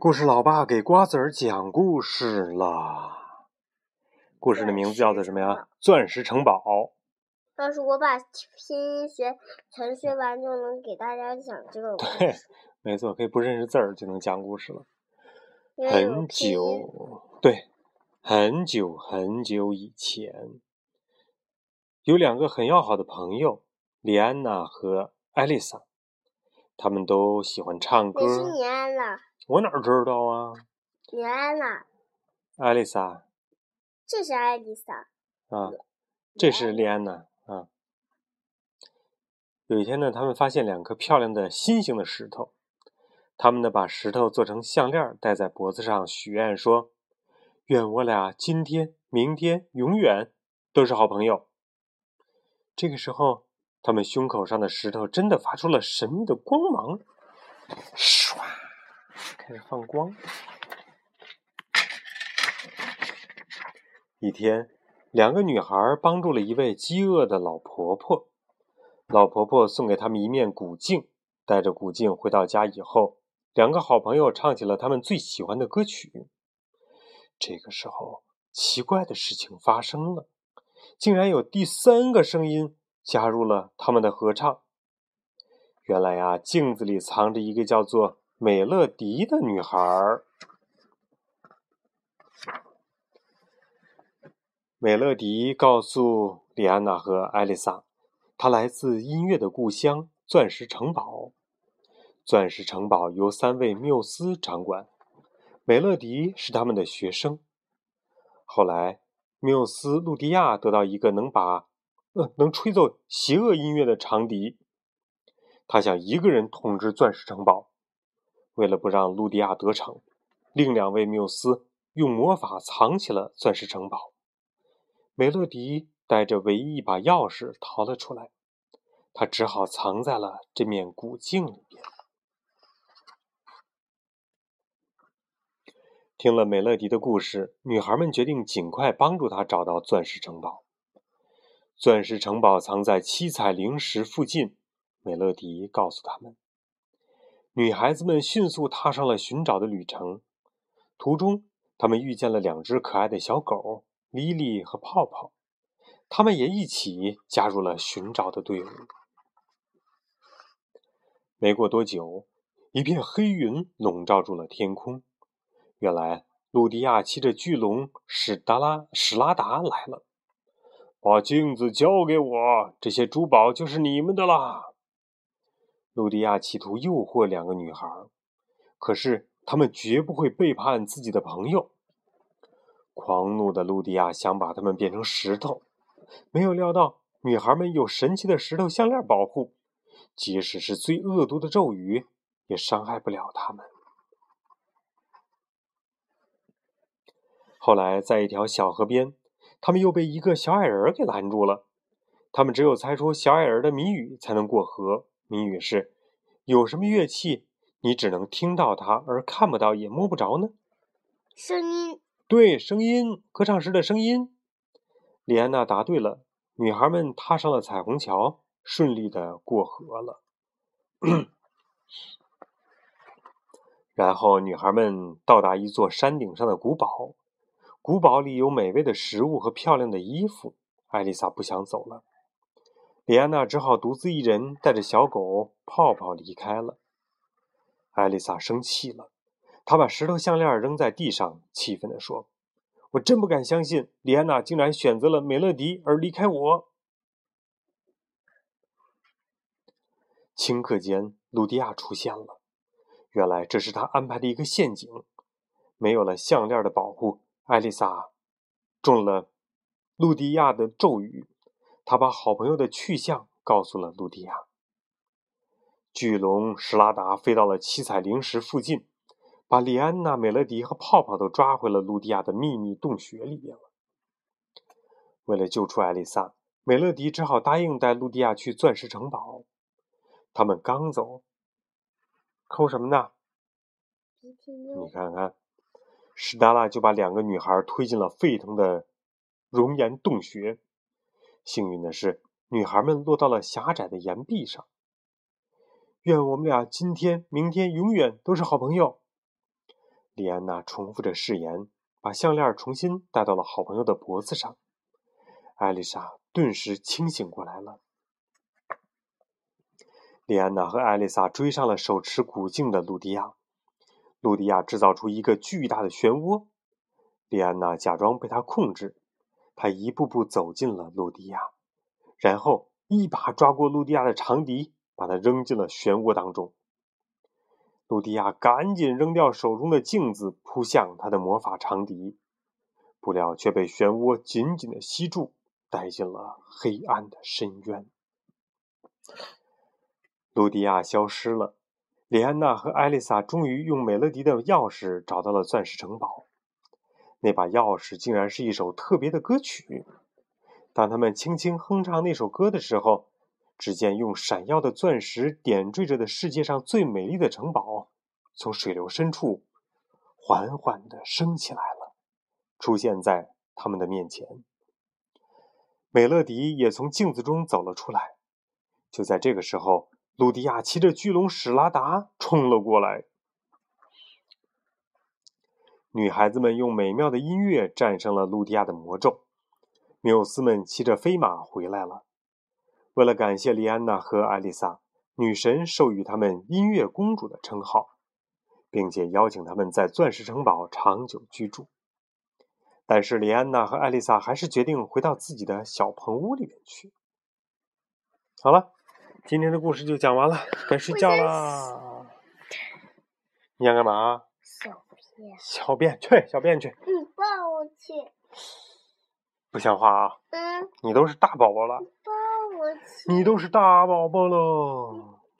故事老爸给瓜子儿讲故事了。故事的名字叫做什么呀？钻石城堡。要是我把拼音学全学完，就能给大家讲这个故事。对，没错，可以不认识字儿就能讲故事了。很久，对，很久很久以前，有两个很要好的朋友，李安娜和艾丽莎，他们都喜欢唱歌那。是你安娜，我哪知道啊？你安娜，艾丽莎这是艾丽莎。啊，这是莉安娜啊。有一天呢，他们发现两颗漂亮的心形的石头，他们呢把石头做成项链戴在脖子上，许愿说：“愿我俩今天、明天、永远都是好朋友。”这个时候，他们胸口上的石头真的发出了神秘的光芒，唰，开始放光。一天，两个女孩帮助了一位饥饿的老婆婆。老婆婆送给他们一面古镜，带着古镜回到家以后，两个好朋友唱起了他们最喜欢的歌曲。这个时候，奇怪的事情发生了，竟然有第三个声音加入了他们的合唱。原来呀，镜子里藏着一个叫做美乐迪的女孩。美乐迪告诉莉安娜和艾丽莎，她来自音乐的故乡——钻石城堡。钻石城堡由三位缪斯掌管，美乐迪是他们的学生。后来，缪斯路迪亚得到一个能把能吹奏邪恶音乐的长笛，他想一个人统治钻石城堡。为了不让路迪亚得逞，另两位缪斯用魔法藏起了钻石城堡。美乐迪带着唯一一把钥匙逃了出来，他只好藏在了这面古镜里边。听了美乐迪的故事，女孩们决定尽快帮助他找到钻石城堡。钻石城堡藏在七彩灵石附近，美乐迪告诉他们。女孩子们迅速踏上了寻找的旅程。途中，他们遇见了两只可爱的小狗莉莉和泡泡，他们也一起加入了寻找的队伍。没过多久，一片黑云笼罩住了天空。原来，路迪亚骑着巨龙史达拉史拉达来了。把镜子交给我，这些珠宝就是你们的啦。路迪亚企图诱惑两个女孩，可是他们绝不会背叛自己的朋友。狂怒的路迪亚想把他们变成石头，没有料到女孩们有神奇的石头项链保护，即使是最恶毒的咒语也伤害不了他们。后来，在一条小河边，他们又被一个小矮人给拦住了。他们只有猜出小矮人的谜语才能过河。谜语是：有什么乐器你只能听到它，而看不到也摸不着呢？声音，对，声音，歌唱时的声音。李安娜答对了，女孩们踏上了彩虹桥，顺利的过河了。然后，女孩们到达一座山顶上的古堡，古堡里有美味的食物和漂亮的衣服。艾丽莎不想走了，李安娜只好独自一人带着小狗泡泡离开了。艾丽莎生气了。她把石头项链扔在地上，气愤地说：“我真不敢相信，李安娜竟然选择了美乐迪而离开我。”顷刻间，鲁迪亚出现了。原来这是他安排的一个陷阱。没有了项链的保护，艾丽莎中了路迪亚的咒语。她把好朋友的去向告诉了路迪亚。巨龙史拉达飞到了七彩灵石附近。把莉安娜、美乐迪和泡泡都抓回了路迪亚的秘密洞穴里面了。为了救出艾丽莎，美乐迪只好答应带路迪亚去钻石城堡。他们刚走，抠什么呢？你看看，史达拉就把两个女孩推进了沸腾的熔岩洞穴。幸运的是，女孩们落到了狭窄的岩壁上。愿我们俩今天、明天、永远都是好朋友。莉安娜重复着誓言，把项链重新戴到了好朋友的脖子上。艾丽莎顿时清醒过来了。莉安娜和艾丽莎追上了手持古镜的露迪亚。露迪亚制造出一个巨大的漩涡，莉安娜假装被他控制，她一步步走进了露迪亚，然后一把抓过露迪亚的长笛，把它扔进了漩涡当中。露迪亚赶紧扔掉手中的镜子，扑向他的魔法长笛，不料却被漩涡紧紧的吸住，带进了黑暗的深渊。露迪亚消失了，李安娜和艾丽莎终于用美乐迪的钥匙找到了钻石城堡。那把钥匙竟然是一首特别的歌曲。当他们轻轻哼唱那首歌的时候，只见用闪耀的钻石点缀着的世界上最美丽的城堡，从水流深处缓缓地升起来了，出现在他们的面前。美乐迪也从镜子中走了出来。就在这个时候。露迪亚骑着巨龙史拉达冲了过来，女孩子们用美妙的音乐战胜了露迪亚的魔咒。缪斯们骑着飞马回来了。为了感谢莉安娜和艾丽莎，女神授予他们“音乐公主”的称号，并且邀请他们在钻石城堡长久居住。但是，莉安娜和艾丽莎还是决定回到自己的小棚屋里面去。好了。今天的故事就讲完了，该睡觉啦。你想干嘛？小便。小便去，小便去。你抱我去。不像话啊！嗯。你都是大宝宝了。抱我去。你都是大宝宝了。